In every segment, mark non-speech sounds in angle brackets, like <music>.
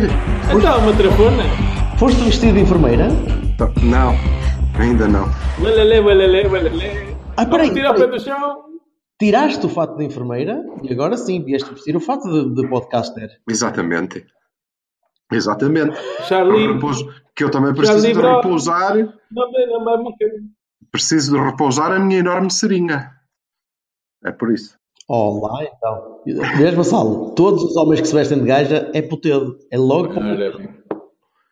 Ouvir? Então, uma trafona. Foste vestido de enfermeira? Então, Não, ainda não. Walele, walele, walele. Ah, peraí, tirar o pé do chão. Tiraste o fato de enfermeira e agora sim vieste vestir o fato de, de podcaster. Exatamente. Exatamente. Charlie, Repouso- que eu também preciso de livrou. repousar. não me não me- não Preciso de repousar a minha enorme seringa. É por isso. Olá, então. Vês, Vassalo? Todos os homens que se vestem de gaja é putedo. É logo para.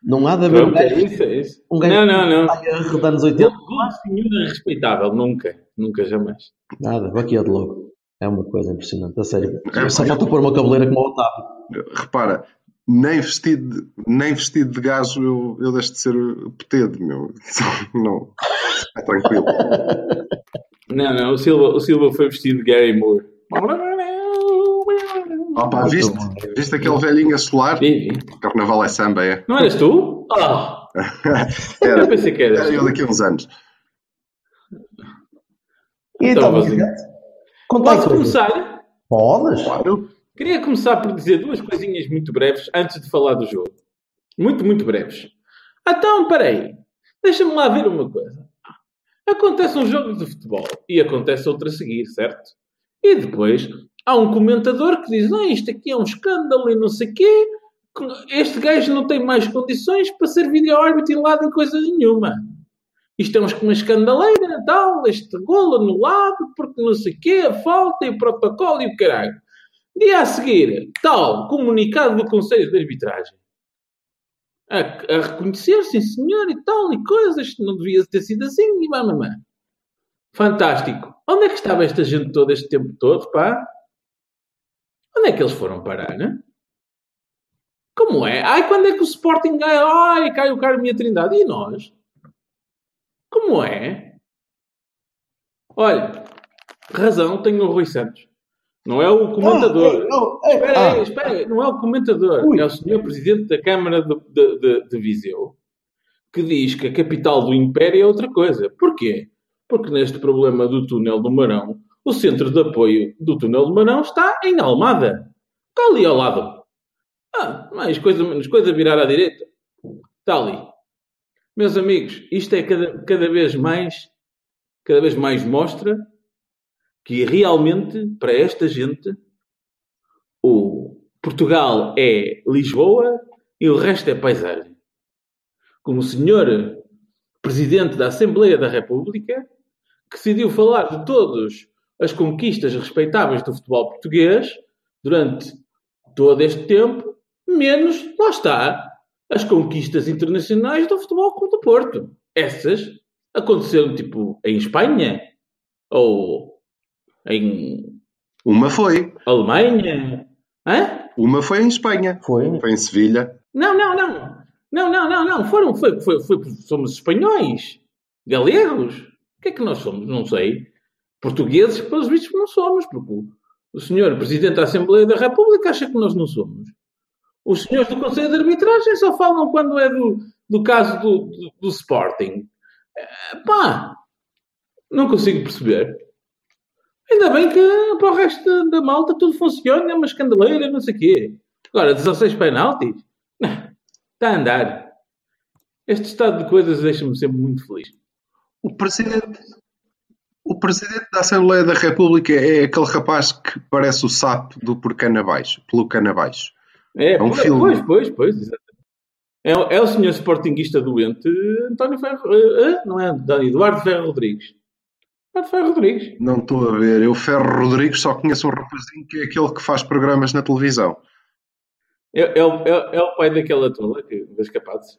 Não há de haver um é gajo, isso, é isso. um gajo Não, não, não. de anos 80. Uma senhora respeitável, nunca. Nunca, jamais. Nada, vaqueado logo. É uma coisa impressionante, a sério. É, Só falta pôr uma cabeleira como o Otávio. Repara, nem vestido de, nem vestido de gajo eu, eu deixo de ser petedo, meu. Não. É tranquilo. Não, não. O Silva, o Silva foi vestido de Gary Moore. Opa, viste? Viste aquele velhinho a solar? Carnaval é samba, é? Não eras tu? Ah, <laughs> eu Era, pensei que eras era eu daqui a uns anos. E Então, então, Posso começar? Podes? Claro. Queria começar por dizer duas coisinhas muito breves antes de falar do jogo. Muito, muito breves. Então, peraí. Deixa-me lá ver uma coisa. Acontece um jogo de futebol e acontece outro a seguir, certo? E depois há um comentador que diz: ah, isto aqui é um escândalo e não sei o quê. Este gajo não tem mais condições para ser vídeo-árbitro e lá de coisa nenhuma. Isto é um- uma escandaleira, tal, este golo anulado, porque não sei o quê, a falta e o protocolo e o caralho. Dia a seguir, tal, comunicado do Conselho de Arbitragem. A, a reconhecer, sim senhor, e tal, e coisas, não devia ter sido assim, e mamãe. Fantástico. Onde é que estava esta gente toda este tempo todo, pá? Onde é que eles foram parar, né? Como é? Ai, quando é que o Sporting ganha? Ai, cai o Carmo e a Trindade. E nós? Como é? Olha, razão tem o Rui Santos. Não é o comentador. Oh, oh, eh, Espera ah. aí, espera aí. Não é o comentador. Ui. É o senhor Presidente da Câmara de, de, de- de Viseu que diz que a capital do Império é outra coisa. Porquê? Porque neste problema do túnel do Marão, o centro de apoio do túnel do Marão está em Almada. Está ali ao lado. Ah, mais coisa menos coisa virar à direita. Está ali. Meus amigos, isto é cada, cada vez mais cada vez mais mostra que realmente, para esta gente, o Portugal é Lisboa e o resto é paisagem. Como o senhor Presidente da Assembleia da República, que decidiu falar de todas as conquistas respeitáveis do futebol português durante todo este tempo, menos, lá está, as conquistas internacionais do futebol Clube do Porto. Essas aconteceram, tipo, em Espanha ou em Uma foi. Alemanha. Hã? Uma foi em Espanha. Foi. Foi em Sevilha. Não, não, não. Não, não, não, não. Foram, foi, foi, foi, somos espanhóis. Galegos. Que é que nós somos? Não sei. Portugueses, pelos vistos, não somos, porque o, senhor Presidente da Assembleia da República acha que nós não somos. Os senhores do Conselho de Arbitragem só falam quando é do, do caso do, do, do Sporting. Eh, pá, não consigo perceber. Ainda bem que para o resto da, malta tudo funciona, é uma escandaleira, não sei o quê. Agora, 16 penaltis? Está a andar. Este estado de coisas deixa-me sempre muito feliz. O presidente, o presidente da Assembleia da República é aquele rapaz que parece o sapo do Por Cana Abaixo, pelo Cana Abaixo. É, um pois, filme. pois, pois, pois, exatamente. É, o- é o senhor sportinguista doente António Ferro... eh, eh, não é António, Eduardo Ferro Rodrigues. Eduardo Ferro Rodrigues. Não estou a ver. Eu, Ferro Rodrigues, só conheço um rapazinho que é aquele que faz programas na televisão. É, é, o, é, é o pai daquela tola que, das capazes.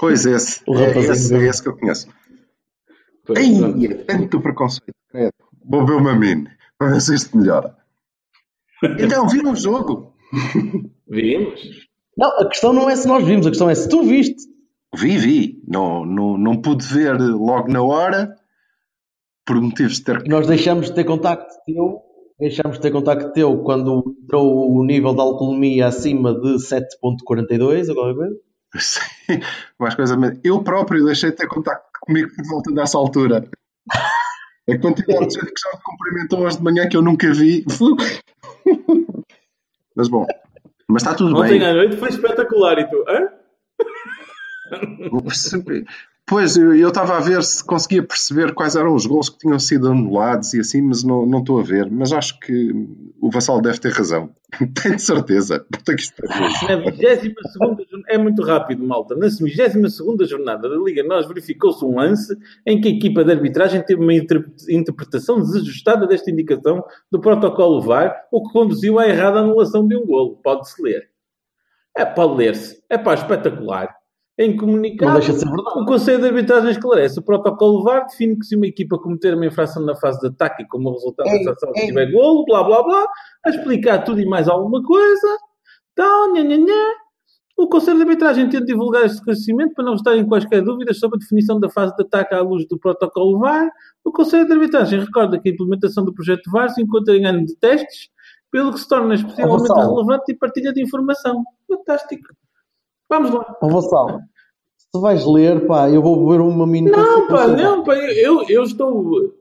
Pois esse. <laughs> O é, rapazinho esse, é esse que eu conheço. Ei, é tanto preconceito. credo. Vou ver uma mine para ver se isto melhora. Então, viram o jogo? Vimos. Não, a questão não é se nós vimos, a questão é se tu viste. Vi, vi. Não, não, não pude ver logo na hora, por motivos de ter. Nós deixamos de ter contacto teu, deixamos de ter contacto teu quando entrou o nível de alcoolemia acima de 7.42 ou qualquer coisa. Sim, mais coisa mesmo. Eu próprio deixei de ter contacto comigo por volta dessa altura. A quantidade de gente que já me cumprimentou hoje de manhã que eu nunca vi. Mas bom, mas está tudo Ontem bem. à noite foi espetacular e tu, hã? Vou perceber. Pois, eu estava a ver se conseguia perceber quais eram os gols que tinham sido anulados e assim, mas não, não estou a ver. Mas acho que o Vassal deve ter razão. <laughs> Tenho certeza. Isto Na 22 jornada, é muito rápido, malta. Na 22 jornada da Liga, nós verificou-se um lance em que a equipa de arbitragem teve uma inter- interpretação desajustada desta indicação do protocolo VAR, o que conduziu à errada anulação de um golo. Pode-se ler. É pode ler-se. É pá, espetacular. Em comunicado, de o Conselho de Arbitragem esclarece. O protocolo VAR define que se uma equipa cometer uma infração na fase de ataque e como resultado da Ei, infração ei. tiver golo, blá blá blá, a explicar tudo e mais alguma coisa, tal, nha, nha, nha. O Conselho de Arbitragem tenta divulgar este esclarecimento para não estarem quaisquer dúvidas sobre a definição da fase de ataque à luz do protocolo VAR. O Conselho de Arbitragem recorda que a implementação do projeto VAR se encontra em ano de testes, pelo que se torna especialmente relevante e partilha de informação. Fantástico. Vamos lá. Ó Vassal, se tu vais ler, pá, eu vou beber uma mini Não, pá, não, pá, eu, eu estou.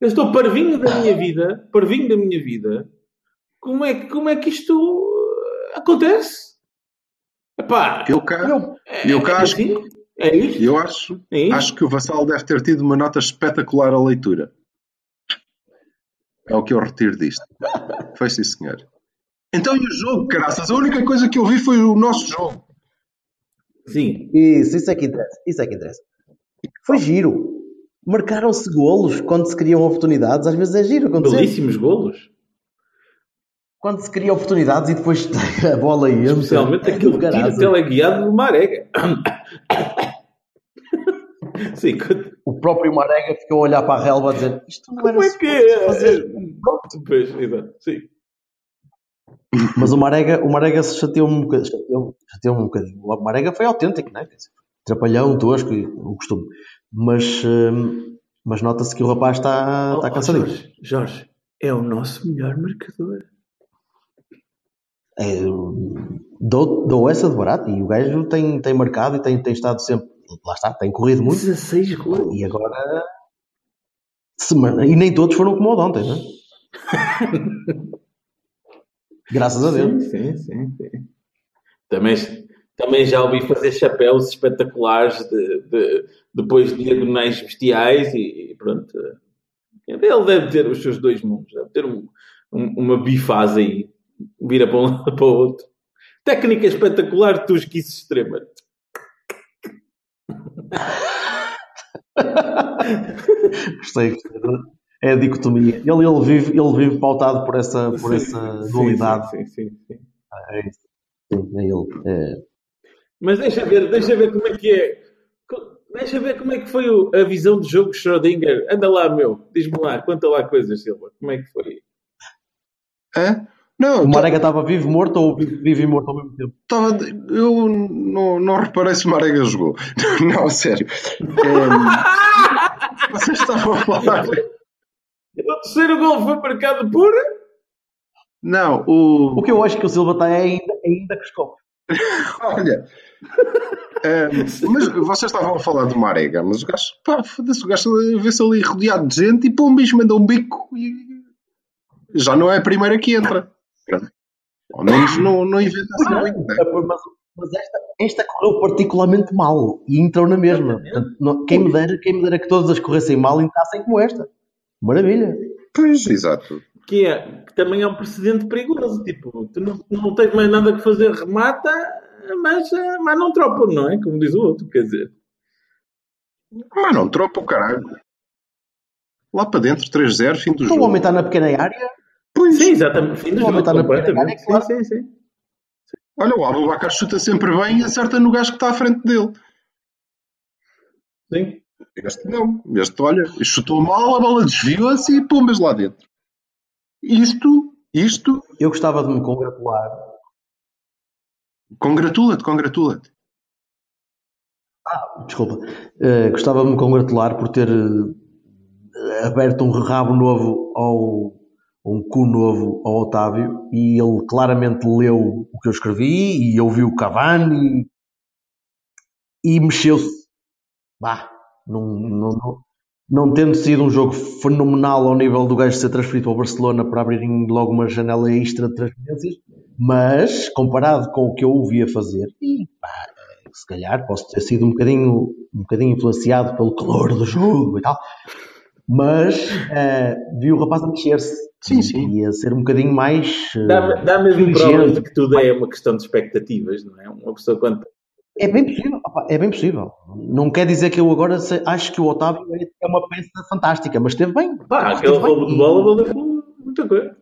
Eu estou parvinho da minha vida, parvinho da minha vida. Como é, que- como é que isto uh, acontece? Epá, Eu cá, Eu- é, eu cá é acho- assim? É isto? eu acho, É isto? acho que o Vassal deve ter tido uma nota espetacular à leitura. É o que eu retiro disto. Foi sim, senhor. Então e o jogo, caraças? A única coisa que eu vi foi o nosso jogo. Sim. Isso, isso é que interessa. Isso é que interessa. Foi giro. Marcaram-se golos quando se criam oportunidades. Às vezes é giro acontecer. Belíssimos golos. Quando se cria oportunidades e depois <laughs> a bola entra. Especialmente É aquele do tiro teleguiado do Marega. Sim, O próprio Marega ficou a olhar para a relva a dizer isto não era como é que é? Pronto, pois, exato, sim. Mas o Marega, o Marega se chateou um bocadinho. Chateou, chateou um bocadinho. O Marega foi autêntico, é? Dizer, Trapalhão, tosco, o costume. Mas, hum, mas nota-se que o rapaz está, está Oh, cansadinho. Jorge, Jorge, é o nosso melhor marcador. É, dou, dou essa de barato e o gajo tem, tem marcado e tem, tem estado sempre. Lá está, tem corrido muito. 16 golos. E agora. Semana, e nem todos foram como o de ontem, não é? <laughs> Graças a Deus. Sim, sim, sim, sim. Também, também já ouvi fazer chapéus espetaculares de, de- depois de diagonais bestiais e, e pronto. Ele deve ter os seus dois mundos, deve ter um- um- uma bifase aí, vira para um lado para o outro. Técnica espetacular, tosquice extrema. <laughs> Gostei, gostei. É a dicotomia. Ele, ele, vive, ele vive pautado por essa, por Sim, essa sim, dualidade. Sim, sim, sim, sim. É isso. Sim, é ele. É. Mas deixa ver, deixa ver como é que é. Deixa ver como é que foi a visão de jogo de Schrödinger. Anda lá, meu. Diz-me lá, conta lá coisas, Silva. Como é que foi? Hã? Não, O Marega estava vivo, morto ou vivo, e morto ao mesmo tempo? Tava, eu não, não reparei se o Marega jogou. <laughs> Não, sério. <laughs> Vocês estavam a falar. O terceiro gol foi marcado por. Não, o. O que eu acho que o Silva está é ainda, ainda que escopo. <laughs> Olha. ehm, mas vocês estavam a falar do Marega, mas o gajo, pá, foda-se, o gajo vê-se ali rodeado de gente e pô, um bicho manda um bico e já não é a primeira que entra. Ao menos não, não inventa assim muito, né? Mas, mas esta, esta correu particularmente mal e entrou na mesma. Portanto, não- quem, me dera, quem me dera que todas as corressem mal entrassem como esta. Maravilha. Pois, exato. Que, é, que também é um precedente perigoso. Tipo, tu não, não tens mais nada que fazer, remata, mas, eh, mas não tropa, não é? Como diz o outro, quer dizer. Mas não, tropa o caralho. Lá para dentro, 3-0, fim do Então o jogo. homem está na pequena área. Pois. Sim, exatamente. Fim do O homem jogo, está na completamente. primeira Sim, sim, sim. Olha, o Abubacar chuta sempre bem e acerta no gajo que está à frente dele. sim. Este não. Este, olha, chutou mal, a bola desviou-se e pumbas lá dentro. Isto, isto, Eu gostava de me congratular. Congratula-te, congratula-te. Desculpa. Eh, gostava de me congratular por ter eh, aberto um rabo novo ao um cu novo ao Otávio e ele claramente leu o que eu escrevi e ouviu o Cavani e mexeu-se. Bah, não, não, não, não tendo sido um jogo fenomenal ao nível do gajo ser transferido ao Barcelona para abrirem logo uma janela extra de transferências, mas comparado com o que eu ouvia fazer, e pá, se calhar posso ter sido um bocadinho, um bocadinho influenciado pelo calor do jogo e tal, mas uh, vi o rapaz a mexer-se Sim, sim. e a ser um bocadinho mais. uh, Dá, dá mesmo provas de que tudo é uma questão de expectativas, não é? Uma pessoa quando. É bem possível, opa, é bem possível. Não quer dizer que eu agora sei- acho que o Otávio é- é uma peça fantástica, mas esteve bem. Pá, aquele roubo de bola valeu muita coisa.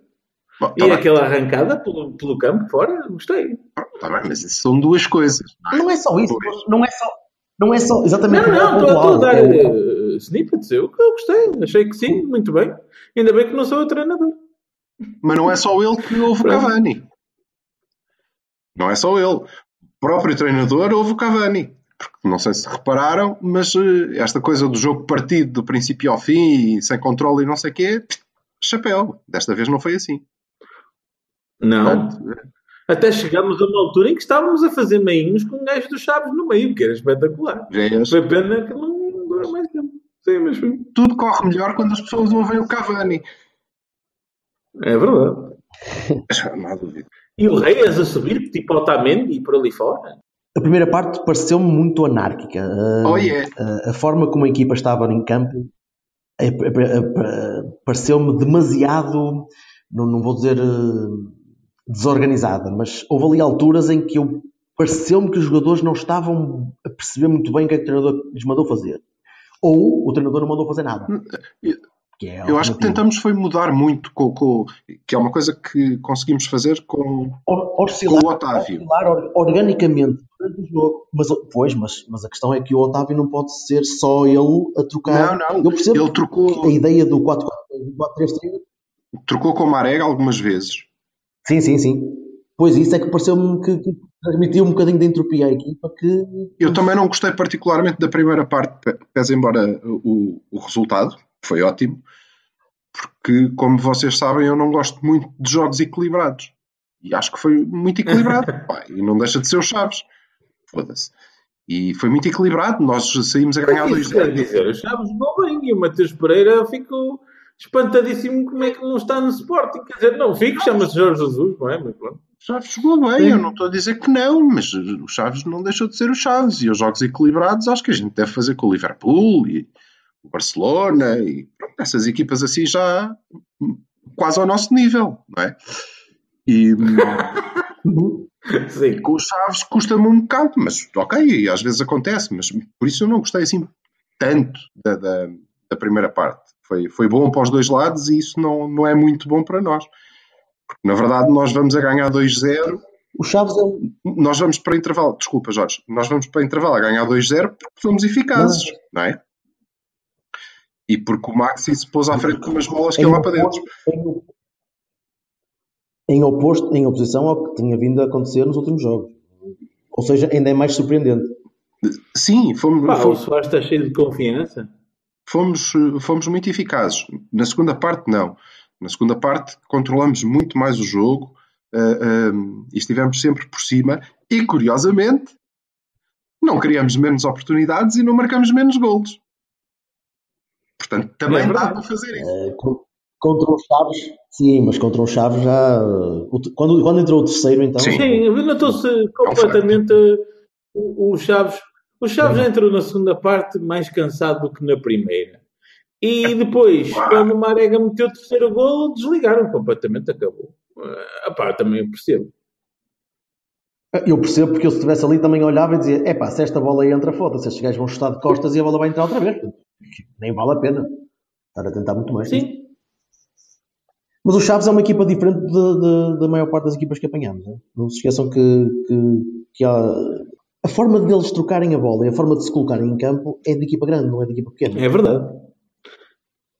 Bom, E tá bem, aquela arrancada pelo, pelo campo fora, gostei. tá bem, mas isso são duas coisas. não é? Não é só isso, Pois. não é só, não é só exatamente Não, não, estou a dar é eh, snippets. Eu, eu gostei, achei que sim, muito bem. Ainda bem que não sou o treinador. Mas não é só ele que ouve o. Cavani. Não é só ele. Próprio treinador ouve o Cavani. Porque não sei se repararam, mas eh, esta coisa do jogo partido do princípio ao fim e sem controle e não sei o quê, chapéu. Desta vez não foi assim. Não. Portanto, Até chegámos a uma altura em que estávamos a fazer meinhos com um gajo dos Chaves no meio, que era espetacular. vês, Foi pena que não dura mais tempo. Sim, mas foi. tudo corre melhor quando as pessoas ouvem o Cavani. É verdade. <laughs> Não há dúvida. E o Reis a subir, tipo Otamendi e por ali fora. A primeira parte pareceu-me muito anárquica. Ah, Oh, yeah. a, a forma como a equipa estava em campo é- é- é- é- pareceu-me demasiado, não, não vou dizer eh, desorganizada, mas houve ali alturas em que eu pareceu-me que os jogadores não estavam a perceber muito bem o que é que o treinador lhes mandou fazer. Ou o treinador não mandou fazer nada. Que é Eu acho que tentamos foi mudar muito, com, com- que é uma coisa que conseguimos fazer com, Or- oscilar, com o Otávio. oscilar or- organicamente durante o jogo. Mas, pois, mas, mas a questão é que o Otávio não pode ser só ele a trocar. Não, não. Eu percebo Ele trocou, que a ideia do 4-4-3 trocou com o Marega algumas vezes. Sim, sim, sim. Pois isso é que pareceu-me que, que transmitiu um bocadinho de entropia à equipa que Eu também não gostei particularmente da primeira parte, pe- pese embora o, o resultado, foi ótimo, porque, como vocês sabem, eu não gosto muito de jogos equilibrados. E acho que foi muito equilibrado. <laughs> Pá, e não deixa de ser os Chaves. Foda-se. E foi muito equilibrado. Nós saímos a ganhar Isso quer 2-0. dizer, o Chaves jogou bem e o Matheus Pereira ficou espantadíssimo como é que não está no Sporting. Quer dizer, não fico, chama-se Jorge Jesus, não é? Mas pronto. O Chaves jogou bem, eu não estou a dizer que não, mas o Chaves não deixou de ser o Chaves. E os jogos equilibrados acho que a gente deve fazer com o Liverpool e o Barcelona e pronto, essas equipas assim já quase ao nosso nível, não é? E <laughs> Sim. com os Chaves custa-me um bocado, mas ok, às vezes acontece, mas por isso eu não gostei assim tanto da, da, da primeira parte. Foi, foi bom para os dois lados e isso não, não é muito bom para nós. Porque, na verdade, nós vamos a ganhar 2-0 o Chaves é um. nós vamos para intervalo, desculpa Jorge, nós vamos para intervalo a ganhar 2-0 porque somos eficazes, não é? E porque o Maxi se pôs à frente com umas bolas que iam lá para dentro. em- Em oposto, em oposição ao que tinha vindo a acontecer nos últimos jogos. Ou seja, ainda é mais surpreendente. Sim, fomos, Pá, o fomos, Soares está cheio de confiança. fomos, fomos muito eficazes. Na segunda parte, não. Na segunda parte, controlamos muito mais o jogo eh, e estivemos sempre por cima. E, curiosamente, não criamos menos oportunidades e não marcamos menos golos. Portanto, também É dá para fazer isso. Eh, co- Contra os Chaves, sim, mas contra os Chaves já. eh, o Quando, quando entrou o terceiro, então. Sim. Sim, notou-se completamente o, o Chaves. O Chaves entrou na segunda parte mais cansado do que na primeira. E depois, quando o Marega meteu o terceiro gol, desligaram completamente, acabou. Ah, pá, também eu percebo. Eu percebo porque eu se estivesse ali também olhava e dizia: é pá, se esta bola entra, foda-se, estes gajos vão chutar de costas e a bola vai entrar outra vez. Nem vale a pena estar a tentar muito mais. Sim, Mas o Chaves é uma equipa diferente da maior parte das equipas que apanhamos. Né? Não se esqueçam que, que, que há- a forma deles trocarem a bola e a forma de se colocarem em campo é de equipa grande, não é de equipa pequena. é verdade.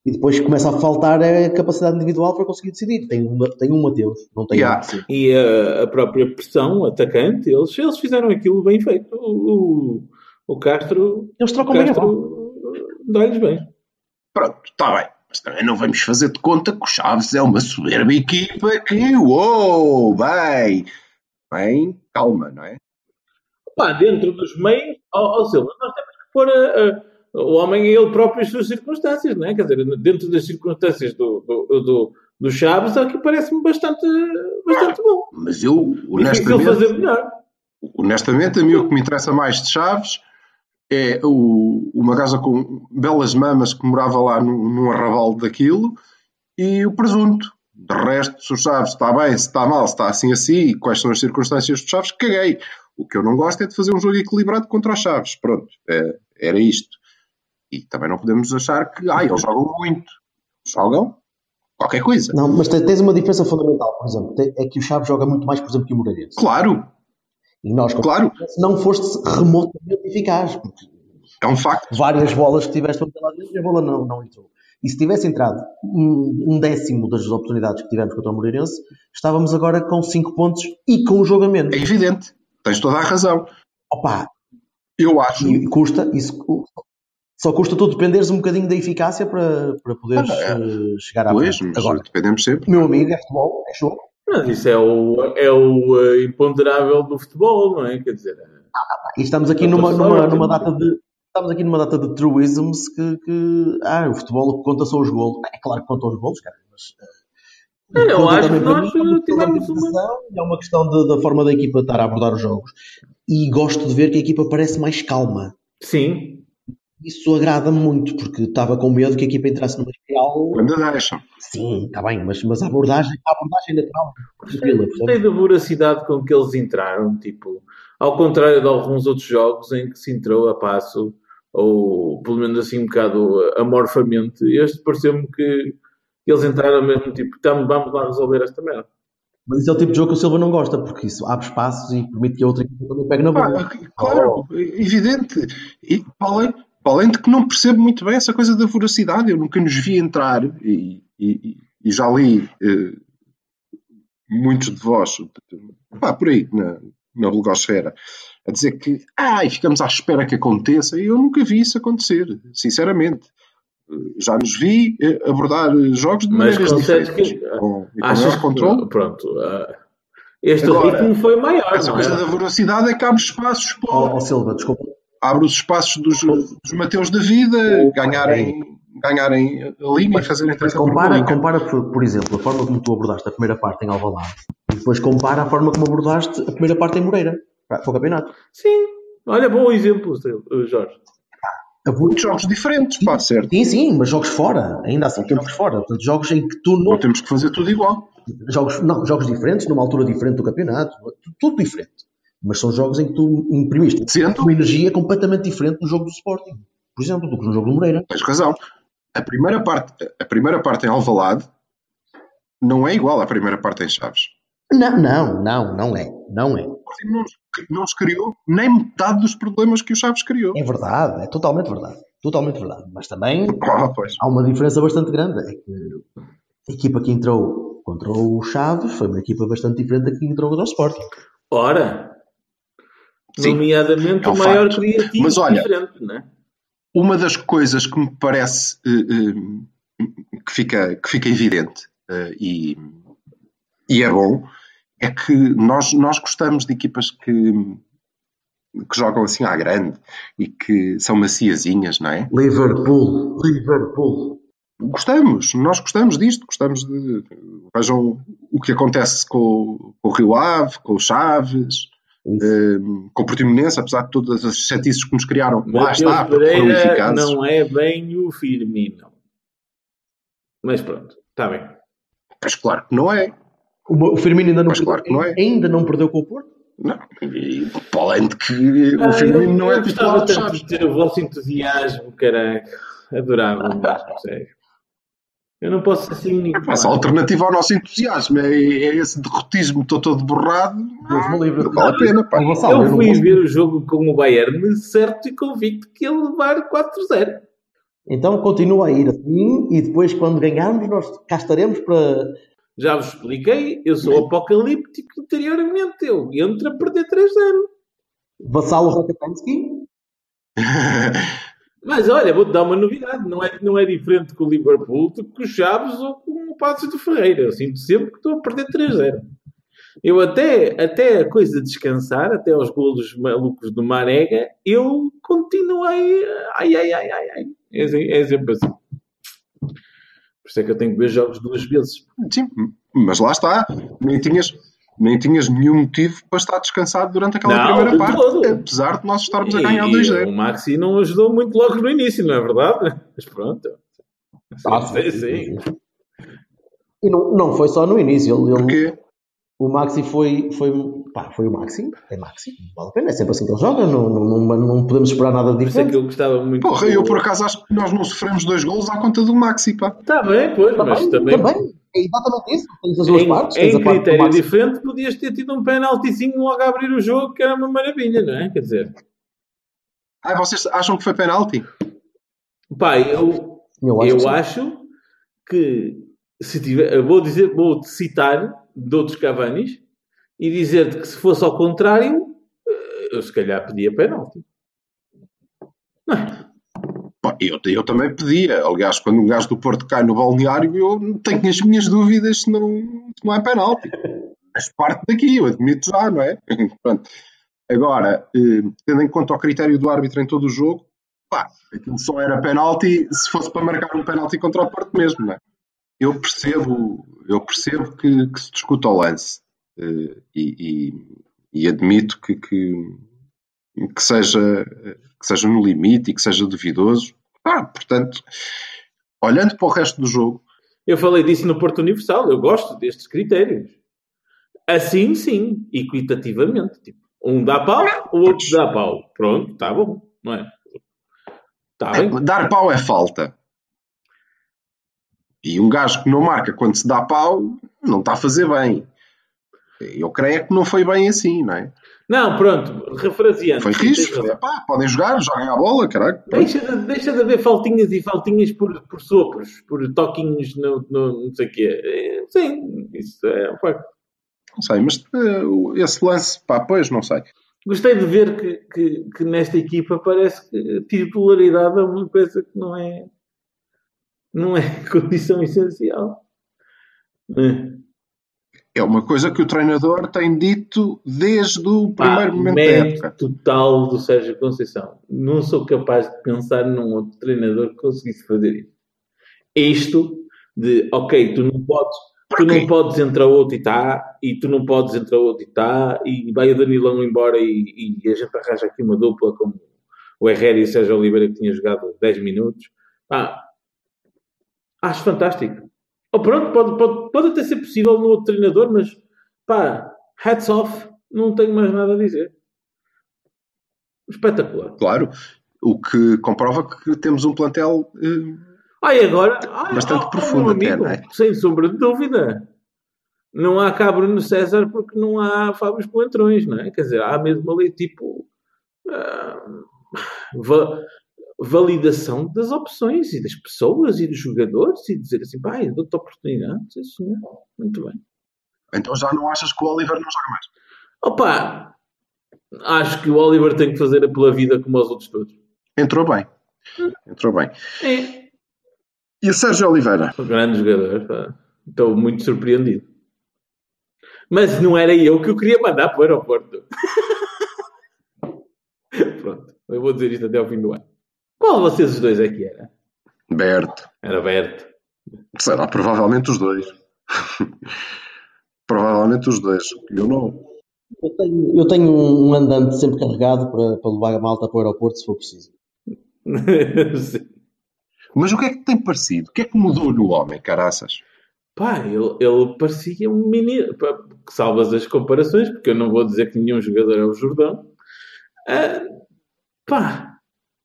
E depois começa a faltar a capacidade individual para conseguir decidir. Tem, uma, tem um Mateus, não tem Yeah. um. E a, a própria pressão, atacante, eles, eles fizeram aquilo bem feito. O, o, Castro, Eles o trocam bem a bola. Dá-lhes bem. Pronto, está bem. Mas também não vamos fazer de conta que o Chaves é uma soberba equipa que, uou, bem, bem, calma, não é? Pá, dentro dos meios, ó ó, Silva, nós temos que pôr a- a- o homem a ele próprio as suas circunstâncias, não é? Quer dizer, dentro das circunstâncias do, do, do, do Chaves, aqui parece-me bastante, bastante bom. Mas eu, Difícil fazer honestamente, melhor. honestamente, a mim o que me interessa mais de Chaves é o, uma gaja com belas mamas que morava lá num, num daquilo e o presunto. De resto, se o Chaves está bem, se está mal, se está assim assim, quais são as circunstâncias do Chaves, caguei. O que eu não gosto é de fazer um jogo equilibrado contra os Chaves. Pronto, é- era isto. E também não podemos achar que, ai, eles jogam muito. Jogam qualquer coisa. Não, mas te- tens uma diferença fundamental, por exemplo, é que o Chaves joga muito mais, por exemplo, que o Moreirense. Claro, E nós, claro, se não foste remotamente eficaz, porque é um facto. várias bolas que tiveste e a bola não, não entrou. E se tivesse entrado um, um décimo das oportunidades que tivemos contra o Moreirense, estávamos agora com 5 pontos e com o jogo a menos. É evidente. Tens toda a razão. Opa, Eu acho. e custa, isso só custa tu dependeres um bocadinho da eficácia para, para poderes Ah, é. eh, chegar à Pois, frente. mas Agora, dependemos sempre. meu amigo, é futebol, é jogo. Mas isso é o, é o eh, imponderável do futebol, não é? Quer dizer, E estamos aqui numa, numa, numa data de. Estamos aqui numa data de truisms que, que ah, o futebol conta são os golos. É claro que contam os golos, cara, mas eh, Eu conta acho que nós, é eh, tivemos uma- é uma questão de- da forma da equipa estar a abordar os jogos. E gosto de ver que a equipa parece mais calma. sim. Isso agrada-me muito, porque estava com medo que a equipa entrasse numa espiral. Ainda deixam. Sim, está bem, mas, mas a abordagem, a abordagem natural, tranquila, Gostei da voracidade com que eles entraram, tipo, ao contrário de alguns outros jogos em que se entrou a passo, ou pelo menos assim um bocado amorfamente, este pareceu-me que eles entraram mesmo, tipo, "Tamo- vamos lá resolver esta merda. Mas isso é o tipo de jogo que o Silva não gosta, porque isso abre espaços e permite que a outra equipa também pegue na bola. Ah, claro, evidente. E para além, além de que não percebo muito bem essa coisa da voracidade, eu nunca nos vi entrar e, e- e já li eh, muitos de vós, pá, por aí, na, na blogosfera, a dizer que ai, ficamos à espera que aconteça, e eu nunca vi isso acontecer, sinceramente. Já nos vi eh, abordar jogos de Mas maneiras diferentes, que- com, e com maior que, controle. pronto, ah, este Agora, ritmo foi maior, Essa não coisa da é? velocidade é que abre espaços para, Ó ó, Silva, desculpa. Abre os espaços dos, dos Mateus da vida ganharem, ganharem a linha e fazerem por compara, compara por, por exemplo, a forma como tu abordaste a primeira parte em Alvalade e depois compara a forma como abordaste a primeira parte em Moreira, para para o campeonato. Sim. Olha, bom exemplo, Jorge. A bu- Muitos jogos diferentes, pá, certo. Sim, sim, mas jogos fora, ainda assim, jogos fora. Portanto, jogos em que tu Não não. temos que fazer tudo igual. Jogos, não, jogos diferentes, numa altura diferente do campeonato, tudo diferente. Mas são jogos em que tu imprimiste Sendo, uma energia completamente diferente no jogo do Sporting, por exemplo, do que no jogo do Moreira. tens razão. A primeira parte, a primeira parte em Alvalade não é igual à primeira parte em Chaves. Não, não, não, não é. Não é. O Sporting não, não se criou nem metade dos problemas que o Chaves criou. É verdade, é totalmente verdade. Totalmente verdade. Mas também <laughs> Ah, pois. há uma diferença bastante grande. É que a equipa que entrou contra o Chaves foi uma equipa bastante diferente da que entrou contra o Sporting. Ora, Sim, nomeadamente é um o maior facto. criativo Mas olha, diferente, não é? Uma das coisas que me parece eh, eh, que, fica, que fica evidente eh, e, e é bom é que nós, nós gostamos de equipas que, que jogam assim à grande e que são maciazinhas, não é? Liverpool, Liverpool. Gostamos, nós gostamos disto, gostamos de. Vejam o que acontece com, com o Rio Ave, com o Chaves, eh, com o Portimonense, apesar de todas as chatices que nos criaram. Lá Mateus está, porque foram eficazes. não é bem o Firmino. Mas pronto, está bem. Mas claro que não é. O, Firmino ainda não, Mas claro que não é. ainda não perdeu com o Porto? Não, e, para além de que Ah, o Firmino eu- não é eu titular gostava de tanto Chaves. de ter o vosso entusiasmo, caraca. Adorava sério. <laughs> Eu não posso ser assim nenhum. Mas a alternativa ao nosso entusiasmo é, é esse derrotismo todo, todo borrado. Não vale a pena, pá. Eu não fui posso- ver o jogo com o Bayern certo e convicto que ia levar 4-0. Então continua a ir assim e depois, quando ganharmos, nós cá estaremos para. Já vos expliquei, eu sou apocalíptico interiormente. Eu entro a perder 3-0. Vassalo Rakatansky? <laughs> Mas olha, vou-te dar uma novidade. Não é, não é diferente com o Liverpool do que com o Chaves ou com o Passos de Ferreira. Eu sinto sempre que estou a perder 3-0. Eu até, até a coisa de descansar, até aos golos malucos do Marega, eu continuei. Ai, ai, ai, ai, ai. É, é sempre assim. Por isso é que eu tenho que ver jogos duas vezes. Sim, mas lá está. Nem tinhas, nem tinhas nenhum motivo para estar descansado durante aquela Não, primeira parte, todo. apesar de nós estarmos a ganhar E 2-0. O Maxi não ajudou muito logo no início, não é verdade? Mas pronto. Ah, sim, sim. E não, não foi só no início. Ele, Porque o Maxi foi, foi, pá, foi o Maxi. É Maxi. Vale a pena. É sempre assim que ele joga. Não, não, não, não podemos esperar nada é diferente. que eu gostava muito. Porra, eu por acaso acho que nós não sofremos dois golos à conta do Maxi, pá. Está bem, pois, mas também. É exatamente isso. Tens as duas Em, partes. em parte critério Maxi. diferente, podias ter tido um penaltizinho logo a abrir o jogo, que era uma maravilha, não é? Quer dizer, Ai, vocês acham que foi penalti? pai, eu, Eu acho eu que acho que se tiver, eu vou dizer, vou citar de outros Cavanis e dizer-te que se fosse ao contrário, eh, eu se calhar pedia penalti. Não é? Eu, eu também pedia. Aliás, quando um gajo do Porto cai no balneário, eu tenho as minhas dúvidas se não, se não é penalti. Mas parte daqui, eu admito já, não é? <laughs> Pronto. Agora, eh, tendo em conta o critério do árbitro em todo o jogo, pá, aquilo só era penalti se fosse para marcar um penalti contra o Porto mesmo, não é? Eu percebo, eu percebo que, que se discuta o lance eh, e, e- e admito que, que, que seja, que seja no limite e que seja duvidoso. Ah, portanto, olhando para o resto do jogo, Eu falei disso no Porto Universal, eu gosto destes critérios. Assim, sim, equitativamente. Tipo, um dá pau, o outro dá pau. Pronto, está bom, não é? Está bem. dar pau é falta. E um gajo que não marca quando se dá pau, não está a fazer bem. Eu creio que não foi bem assim, não é? Não, pronto, refraseando. Foi risco. podem jogar, joguem a bola, caralho. Deixa de, deixa de haver faltinhas e faltinhas por, por sopros, por toquinhos no, no não sei o quê. É, Sim, isso é um facto. Não sei, mas o- esse lance, pá, pois, não sei. Gostei de ver que, que, que nesta equipa parece que titularidade é uma coisa que não é, não é <laughs> condição essencial. É. É uma coisa que o treinador tem dito desde o Pá, primeiro momento da época. total do Sérgio Conceição. Não sou capaz de pensar num outro treinador que conseguisse fazer isso. Isto de, ok, tu não podes, tu não podes entrar outro e tá, e tu não podes entrar outro e tá, e vai o Danilão embora e, e a gente arranja aqui uma dupla como o Herrera e o Sérgio Oliveira que tinha jogado 10 minutos. Pá, acho fantástico. Ou pronto, pode, pode, pode até ser possível no outro treinador, mas pá, hats off, não tenho mais nada a dizer. Espetacular. Claro, o que comprova que temos um plantel eh, agora, ah, Bastante ah, profundo até, amigo, não é? Sem sombra de dúvida. Não há cá Bruno César porque não há Fábio Coentrões, não é? Quer dizer, há mesmo ali tipo va- validação das opções e das pessoas e dos jogadores e dizer assim, pá, dou-te oportunidade, sim, senhor. Muito bem. Então já não achas que o Oliver não joga mais? Opa, acho que o Oliver tem que fazer pela vida como os outros todos. Entrou bem. Entrou bem. É. E o Sérgio Oliveira? Um grande jogador, pá. Estou muito surpreendido. Mas não era eu que eu queria mandar para o aeroporto. <laughs> Pronto, eu vou dizer isto até ao fim do ano. Qual de vocês os dois é que era? Berto. Era Berto. Será provavelmente os dois. provavelmente os dois. Eu não. Eu tenho, eu tenho um andante sempre carregado para, para levar a malta para o aeroporto se for preciso. <laughs> Sim. Mas o que é que tem parecido? O que é que mudou no homem, caraças? Pá, ele, ele parecia um menino. Pá, salvas as comparações, porque eu não vou dizer que nenhum jogador é o Jordão. Ah, pá,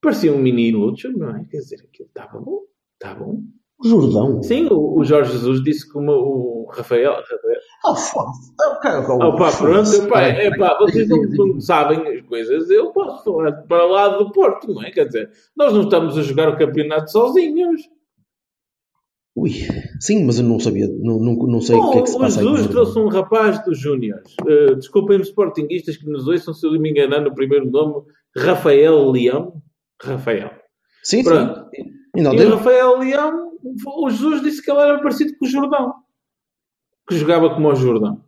parecia um mini Lúcio, não é? Quer dizer, aquilo estava bom, está bom. O Jordão. Sim, o, o Jorge Jesus disse que o, o Rafael. Rafael Oh, foda-se. Ah, cara, oh, Oh, pá, pronto, pá, é, pá, peraí. vocês não, não sabem as coisas, eu posso falar para o lado do Porto, não é? Quer dizer, nós não estamos a jogar o campeonato sozinhos. Ui, sim, mas eu não sabia, não, não, não sei o que é que se o passa Jesus trouxe um rapaz dos Júniores. Uh, Desculpem-me, sportinguistas que nos ouçam se eu me enganar no primeiro nome, Rafael Leão. Rafael. Sim, Pronto. sim. E não, E o Rafael Leão, o Jesus disse que ele era parecido com o Jordão. Que jogava como o Jordão.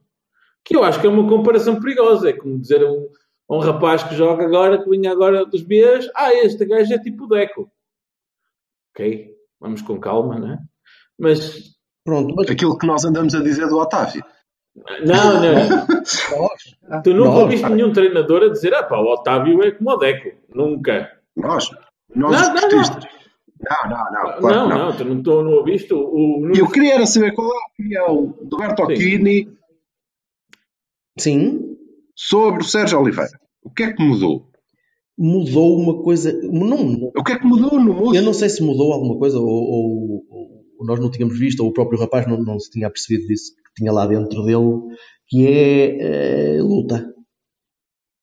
Que eu acho que é uma comparação perigosa. É como dizer a um, um rapaz que joga agora, que vinha agora dos Bs, ah, este gajo é tipo o Deco. Ok? Vamos com calma, né? Mas, Pronto, mas Aquilo que nós andamos a dizer do Otávio. não, não. <laughs> Tu nunca ouviste nenhum treinador a dizer, ah pá, o Otávio é como o Deco. Nunca. Nós, nós Não, os não, portistas. Não, não, não. claro não, que não, tu não, tu não ouviste o... o E eu queria era saber qual é a opinião do Sim. Bertocchini sim, sobre o Sérgio Oliveira. O que é que mudou? mudou uma coisa. Não, O que é que mudou no moço? eu não sei se mudou alguma coisa ou, ou- ou- nós não tínhamos visto, ou o próprio rapaz não, não se tinha percebido disso que tinha lá dentro dele, que é eh, luta.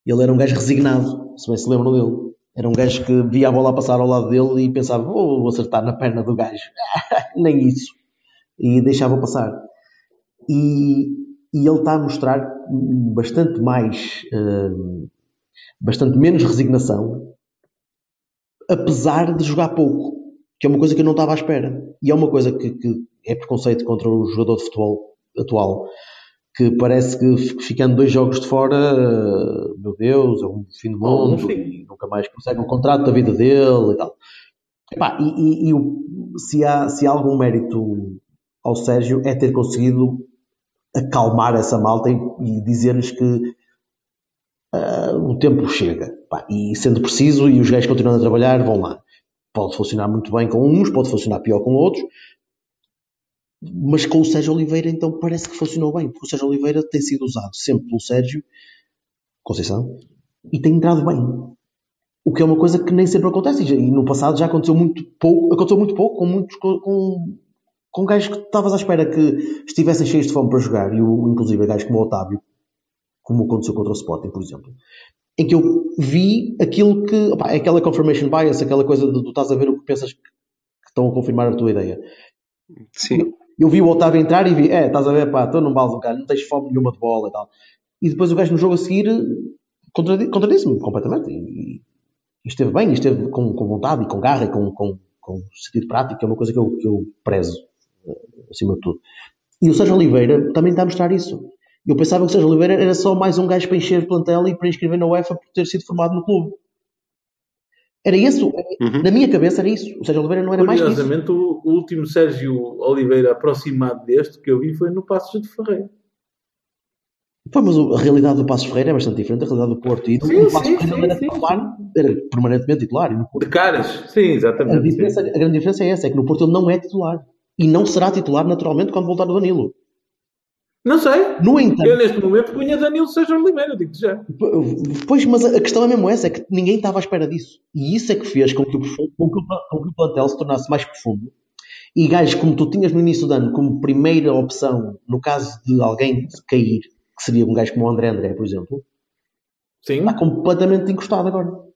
Ele era um gajo resignado, se bem se lembram dele. Era um gajo que via a bola passar ao lado dele e pensava, "Oh, vou acertar na perna do gajo. <laughs> Nem isso. E deixava passar. E, e ele está a mostrar bastante mais, hum, bastante menos resignação, apesar de jogar pouco, que é uma coisa que eu não estava à espera. E é uma coisa que, que é preconceito contra o jogador de futebol atual, que parece que ficando dois jogos de fora, eh, meu Deus, é um fim do Oh, mundo, fim. e nunca mais consegue um contrato da vida dele e tal. Epá, e e- e se, há, se há algum mérito ao Sérgio é ter conseguido acalmar essa malta e, e dizer-lhes que ah, o tempo chega. Pá, e sendo preciso, e os gajos continuando a trabalhar, vão lá. Pode funcionar muito bem com uns, pode funcionar pior com outros. Mas com o Sérgio Oliveira, então, parece que funcionou bem. Porque o Sérgio Oliveira tem sido usado sempre pelo Sérgio Conceição e tem entrado bem. O que é uma coisa que nem sempre acontece. E no passado já aconteceu muito pouco, aconteceu muito pouco com muitos com, com, gajos que estavas à espera que estivessem cheios de fome para jogar, e o, inclusive gajos como o Otávio, como aconteceu contra o Sporting, por exemplo, em que eu vi aquilo que, opá, é aquela confirmation bias, aquela coisa de tu estás a ver o que pensas que estão a confirmar a tua ideia. Sim. Eu vi o Otávio entrar e vi, é, estás a ver, pá, tu não vales um cara, não tens fome nenhuma de bola e tal. E depois o gajo no jogo a seguir contradi- contradisse-me completamente. E, e esteve bem, esteve com, com vontade e com garra e com, com, com sentido prático, que é uma coisa que eu, que eu prezo, eh, acima de tudo. E o Sérgio Oliveira também está a mostrar isso. Eu pensava que o Sérgio Oliveira era só mais um gajo para encher plantel e para inscrever na UEFA por ter sido formado no clube. Era isso. Uhum. Na minha cabeça era isso. O Sérgio Oliveira não era mais isso. Curiosamente, o, último Sérgio Oliveira aproximado deste que eu vi foi no Passos de Ferreira. Foi, mas a realidade do Passos Ferreira é bastante diferente da realidade do Porto. E Sim, o Passos sim, Ferreira sim, era, titular, era permanentemente titular. Porto, De caras, sim, a, exatamente. diferença, sim. a grande diferença é essa, é que no Porto ele não é titular. E não será titular naturalmente quando voltar o Danilo. Não sei. No entanto, Eu neste momento punha Danilo Sérgio Oliveira, digo-te já. Pois, mas a questão é mesmo essa, é que ninguém estava à espera disso. E isso é que fez com que o, com que o, com que o plantel se tornasse mais profundo. E gajos como tu tinhas no início do ano como primeira opção, no caso de alguém cair, que seria um gajo como o André André, por exemplo, Sim. está completamente encostado agora.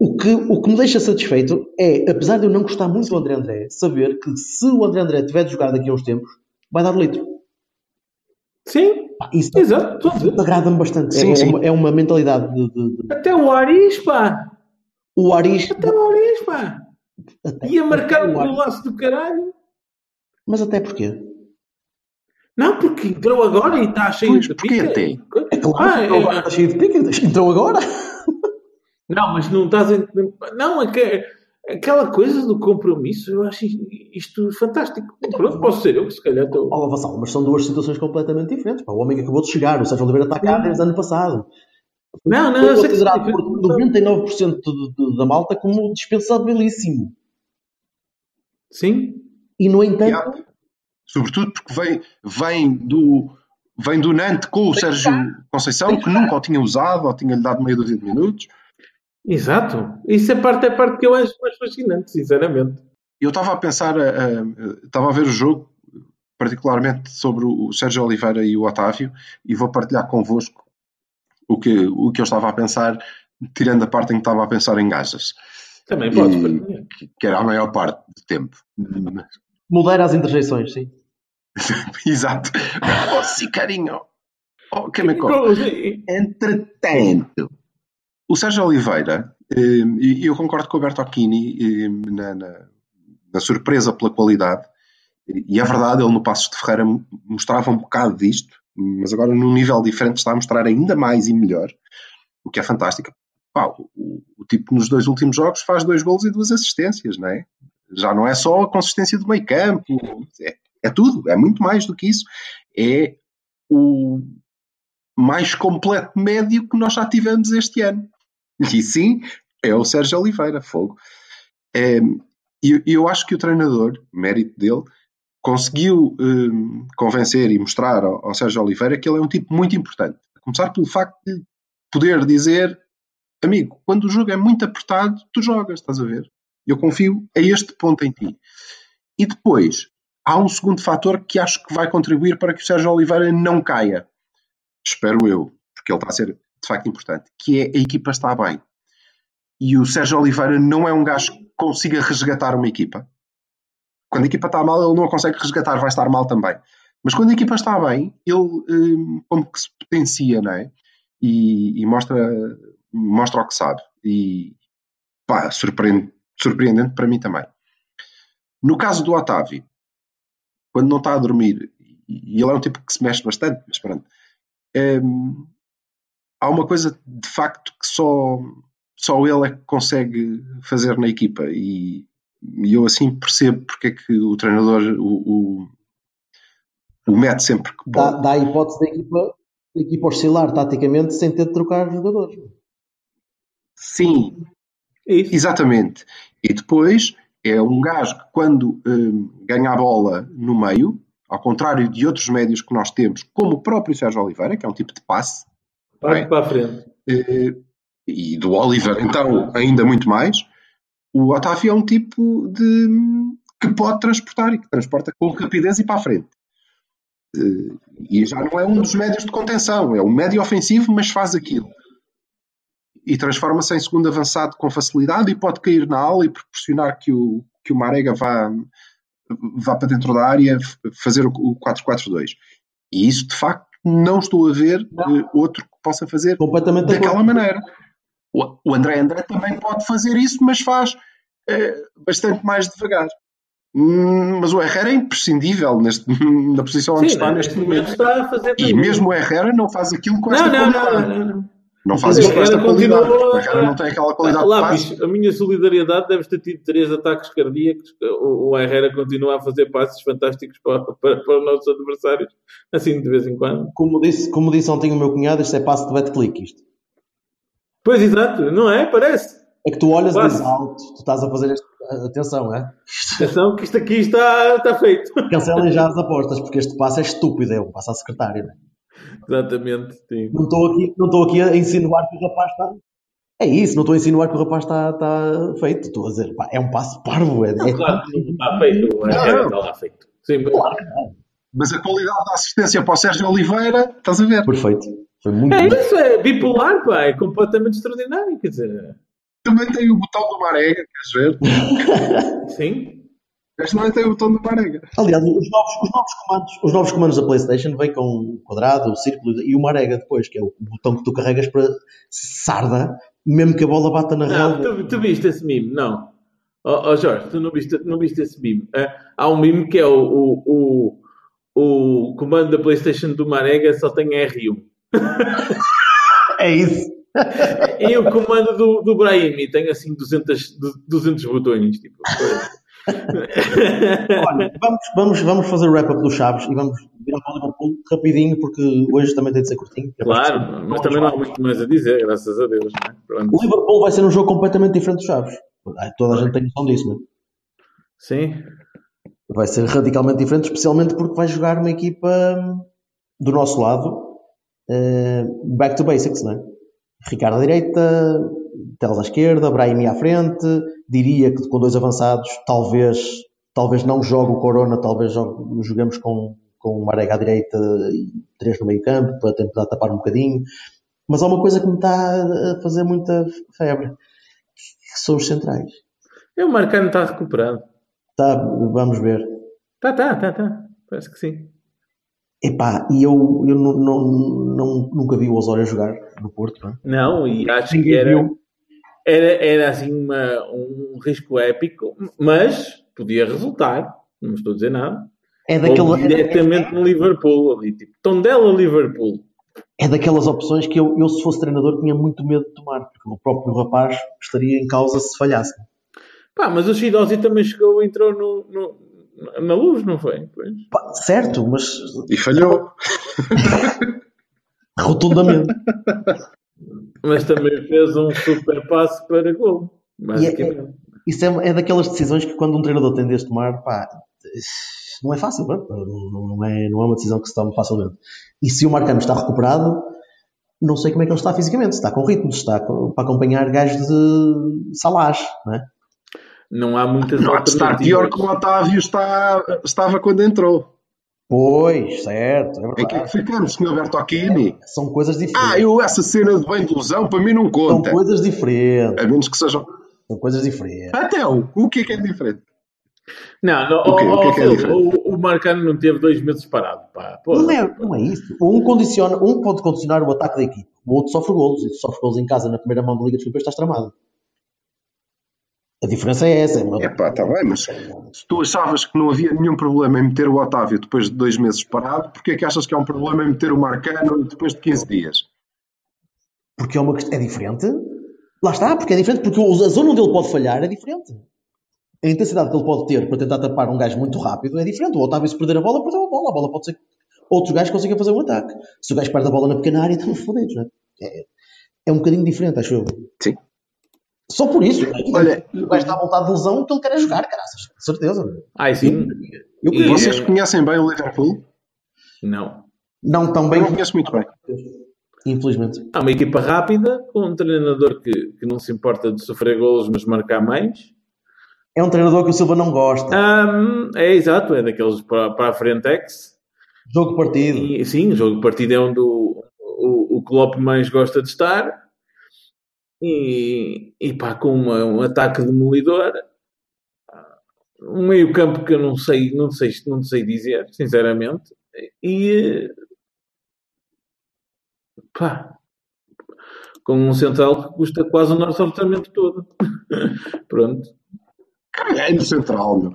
O que, o que me deixa satisfeito é, apesar de eu não gostar muito do André André, saber que se o André André tiver de jogar daqui a uns tempos, vai dar litro. Sim, Isso exato. Estou a dizer. agrada-me bastante. Sim, é, sim. Uma, é uma mentalidade de, de- Até o Aris, pá. O Aris. Até o Aris, pá. até- Ia marcar um o golaço do caralho. Mas até porquê? Não, porque entrou agora e está cheio Pois, de porquê pica. até? É claro, Ah, entrou é- agora, está cheio de pica, entrou agora. Não, mas não estás a... Não, é que aquela coisa do compromisso, eu acho isto fantástico. Pronto, posso ser eu que se calhar estou... Oh, Vassal, mas são duas situações completamente diferentes. Pá, o homem que acabou de chegar, o Sérgio Oliveira está cá desde ano passado. Não, não, Foi sei que... considerado por 99% de- de- da malta como dispensabilíssimo. Sim, E, no entanto, Yeah. Sobretudo porque vem, vem do vem do Nantes com o Sérgio Conceição, que nunca o tinha usado, ou tinha-lhe dado meia dúzia de minutos. Exato. Isso é parte, é parte que eu acho mais fascinante, sinceramente. eu estava a pensar, a- a- estava a ver o jogo, particularmente sobre o Sérgio Oliveira e o Otávio, e vou partilhar convosco o que, o que eu estava a pensar, tirando a parte em que estava a pensar em gajas, Também E- partilhar. que, que era a maior parte do tempo. Modera as interjeições, sim. <laughs> Exato. Oh, sim, carinho. Oh, que me? Entretanto, o Sérgio Oliveira, eh, e eu concordo com o Bertocchini eh, na, na, na surpresa pela qualidade, e é verdade, ele no Passos de Ferreira mostrava um bocado disto, mas agora num nível diferente está a mostrar ainda mais e melhor, o que é fantástico. Pá, o, o tipo nos dois últimos jogos faz dois golos e duas assistências, não é? Já não é só a consistência do meio campo, é, é tudo, é muito mais do que isso. É o mais completo médio que nós já tivemos este ano. <laughs> E sim, é o Sérgio Oliveira, fogo. É, E eu acho que o treinador, mérito dele, conseguiu hum, convencer e mostrar ao, ao Sérgio Oliveira que ele é um tipo muito importante. A começar pelo facto de poder dizer, amigo, quando o jogo é muito apertado, tu jogas, estás a ver? Eu confio a este ponto em ti. E depois, há um segundo fator que acho que vai contribuir para que o Sérgio Oliveira não caia. Espero eu, porque ele está a ser de facto importante, que é a equipa está bem. E o Sérgio Oliveira não é um gajo que consiga resgatar uma equipa. Quando a equipa está mal, ele não a consegue resgatar, vai estar mal também. Mas quando a equipa está bem, ele hum, como que se potencia, não é? E, e mostra, mostra o que sabe. E pá, surpreende, surpreendente para mim também. No caso do Otávio, quando não está a dormir, e ele é um tipo que se mexe bastante, mas pronto, hum, há uma coisa de facto que só, só ele é que consegue fazer na equipa e, e eu assim percebo porque é que o treinador o, o, o mete sempre que Dá, dá a hipótese da equipa, da equipa oscilar taticamente sem ter de trocar jogadores. Sim, É isso. exatamente. E depois é um gajo que quando hum, ganha a bola no meio, ao contrário de outros médios que nós temos, como o próprio Sérgio Oliveira, que é um tipo de passe, Parte para a frente. eh, e do Oliver, então, ainda muito mais, o Otávio é um tipo de que pode transportar e que transporta com rapidez e para a frente. Eh, E já não é um dos médios de contenção, é um médio ofensivo, mas faz aquilo. E transforma-se em segundo avançado com facilidade e pode cair na ala e proporcionar que o, que o Marega vá, vá para dentro da área fazer o o 4-4-2. E isso, de facto, não estou a ver Não. eh, outro possa fazer Completamente daquela acordo. maneira. O o André André também pode fazer isso, mas faz eh, bastante mais devagar. Hum, Mas o Herrera é imprescindível neste, na posição onde Sim, está né? neste momento está a fazer. E mesmo o Herrera não faz aquilo com esta Não, não, qualidade. não, não, não. Não faz O isto com esta qualidade. continua- Herrera não tem aquela qualidade de Lápis, passe. a minha solidariedade deve ter tido três ataques cardíacos. O, o Herrera continua a fazer passes fantásticos para, para, para os nossos adversários, assim de vez em quando. Como disse, como disse ontem o meu cunhado, isto é passo de bet-click. Isto. Pois exato, não é? Parece. É que tu olhas e dizes alto, tu estás a fazer este... Atenção, é? Atenção que isto aqui está, está feito. Cancelem já as apostas, porque este passo é estúpido, é um passo à secretária. Não, é? <laughs> Exatamente, sim. não estou aqui, não estou aqui a insinuar que o rapaz está. É isso, não estou a insinuar que o rapaz está, está feito. Estou a dizer, pá, é um passo parvo. É, é- Claro que não está feito. O Herrera está lá feito. Sim, mas- Claro que não. Mas a qualidade da assistência para o Sérgio Oliveira, estás a ver? Perfeito. Foi muito É bom. isso, é bipolar, pá, é completamente extraordinário, quer dizer, Também tem o botão do Marega, queres ver? <laughs> sim. Este também tem o botão do Marega. Aliás, os novos, os, novos comandos, os novos comandos da PlayStation vêm com o quadrado, o círculo e o marega depois, que é o botão que tu carregas para sarda, mesmo que a bola bata na Não, tu, tu viste esse meme? Não. Ó ó, Jorge, tu não viste, não viste esse meme? Ah, há um meme que é o, o, o, o comando da PlayStation do Marega só tem R1. <laughs> É isso. E o comando do, do Brahimi tem assim 200, du- 200 botões. Tipo, <laughs> Olha, vamos, vamos, vamos fazer o wrap-up dos Chaves e vamos virar para o Liverpool rapidinho, porque hoje também tem de ser curtinho. claro, mas também não há muito mais a dizer, graças a Deus. É? Pronto. O Liverpool vai ser um jogo completamente diferente dos Chaves. Toda a gente tem noção disso, não é? Sim, Vai ser radicalmente diferente, especialmente porque vai jogar uma equipa hum, do nosso lado, eh, back to basics, não é? Ricardo à direita, Teles à esquerda, Brahimi à frente. Diria que com dois avançados, talvez, talvez não jogue o Corona, talvez jogue, joguemos com, com o Marega à direita e três no meio campo para tentar tapar um bocadinho. Mas há uma coisa que me está a fazer muita febre, que são os centrais. É, o Marcano está recuperado. Tá, vamos ver. Tá, tá, tá, tá. Parece que sim. Epá, e eu, eu não, não, não- nunca vi o Osório jogar no Porto, não é? Não, e acho que era, viu. Era, era assim uma, um risco épico, mas podia resultar. Não estou a dizer nada. É, Ou daquela, diretamente no Liverpool, ali, tipo, Tondela Liverpool. é daquelas opções que eu, eu, se fosse treinador, tinha muito medo de tomar, porque o próprio rapaz estaria em causa se falhasse. Pá, mas o Shidosi também chegou, entrou no, no- na luz, não foi? Pois. Pá, certo, mas E falhou. <laughs> rotundamente. <laughs> Mas também fez um super passe para gol. Basicamente. Isso é, é daquelas decisões que quando um treinador tem de tomar, pá, não é fácil, não, não, é, não é uma decisão que se toma facilmente. E se o Marcano está recuperado, não sei como é que ele está fisicamente, se está com ritmo, se está com- para acompanhar gajos de Salás, não é? Não há muitas Não há de estar pior que o Otávio está, estava quando entrou. Pois, certo, é Em que é que ficamos, Sr. Bertocchini? São coisas diferentes. Ah, eu, essa cena de bem de ilusão para mim não São conta. coisas diferentes. A menos que sejam. São coisas diferentes. Até o, o que é que é diferente? Não, não O O que é que é o, o Marcano não teve dois meses parado. Pá. Pô, Não é, não é isso. Um, condiciona, um pode condicionar o ataque da equipe, o outro sofre golos. E se sofre golos em casa na primeira mão da Liga dos Campeões, estás tramado. A diferença é essa. É uma- É pá, está bem, mas se tu achavas que não havia nenhum problema em meter o Otávio depois de dois meses parado, porque é que achas que há um problema em meter o Marcano depois de 15 dias? Porque é uma questão. É diferente. Lá está, porque é diferente. Porque a zona onde ele pode falhar é diferente. A intensidade que ele pode ter para tentar tapar um gajo muito rápido é diferente. O Otávio, se perder a bola, perdeu a bola. A bola pode ser que outros gajos consigam fazer um ataque. Se o gajo perde a bola na pequena área, estamos fodidos, não é? é? é um bocadinho diferente, acho eu. Sim. Só por isso. Olha- o gajo está a voltar de lesão, o que ele quer é jogar, caraças. Com certeza. Ai, sim. Eu E- Vocês conhecem bem o Liverpool? Não. Não tão Eu bem, não conheço muito bem. infelizmente. Há uma equipa rápida, com um treinador que, que não se importa de sofrer golos, mas marcar mais. É um treinador que o Silva não gosta. Ahm, é exato, é daqueles para, para a Frentex. Jogo partido. E sim, o jogo de partida é onde o, o, o Klopp mais gosta de estar. E, e pá, com uma- um ataque demolidor. Um meio campo que eu não sei, não sei, não sei dizer, sinceramente. E pá, com um central que custa quase o nosso orçamento todo. <laughs> Pronto. É no central, meu.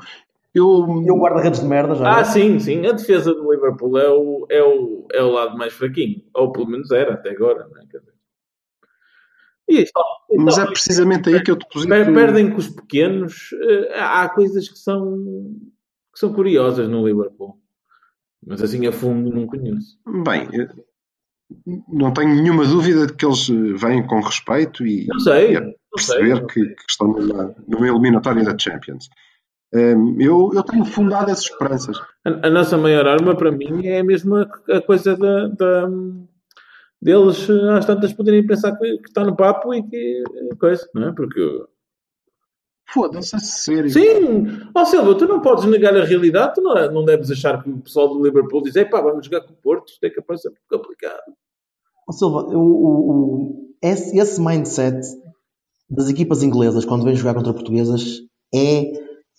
Eu, E o guarda-redes de merda já. Ah, sim, sim. A defesa do Liverpool é o, é o, é o lado mais fraquinho. Ou pelo menos era até agora. Não é? E isto, mas é então, precisamente aí que eu deposito. per- perdem com os pequenos. eh, Há coisas que são, que são curiosas no Liverpool. Mas assim a fundo não conheço. Bem, eu não tenho nenhuma dúvida de que eles eh, vêm com respeito e, Não sei. e a Não sei. perceber que, que estão numa, numa eliminatória da Champions. Hum, eu, eu tenho fundado as esperanças. A, a nossa maior arma para mim é mesmo a, a coisa da, da- deles eh, às tantas poderem pensar que, que está no papo e que eh, coisa, não é? Porque Foda-se, a sério. Sim, ó Silva, tu não podes negar a realidade, tu não, não deves achar que o pessoal do Liverpool diz, pá, vamos jogar com o Porto, isto é capaz de ser complicado. Ó Silva, o, o- o- esse, esse mindset das equipas inglesas quando vêm jogar contra portuguesas é,